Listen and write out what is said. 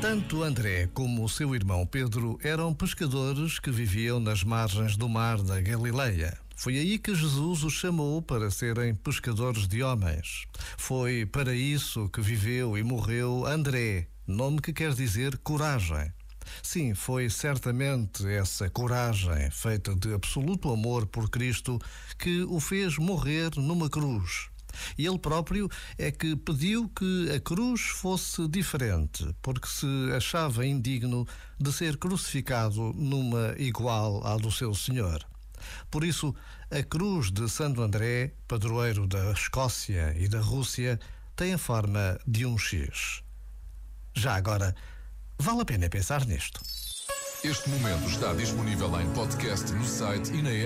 Tanto André como o seu irmão Pedro eram pescadores que viviam nas margens do mar da Galileia. Foi aí que Jesus os chamou para serem pescadores de homens. Foi para isso que viveu e morreu André, nome que quer dizer coragem. Sim, foi certamente essa coragem, feita de absoluto amor por Cristo, que o fez morrer numa cruz. E ele próprio é que pediu que a cruz fosse diferente, porque se achava indigno de ser crucificado numa igual à do seu Senhor. Por isso, a cruz de Santo André, padroeiro da Escócia e da Rússia, tem a forma de um X. Já agora, vale a pena pensar nisto. Este momento está disponível em podcast no site e na app.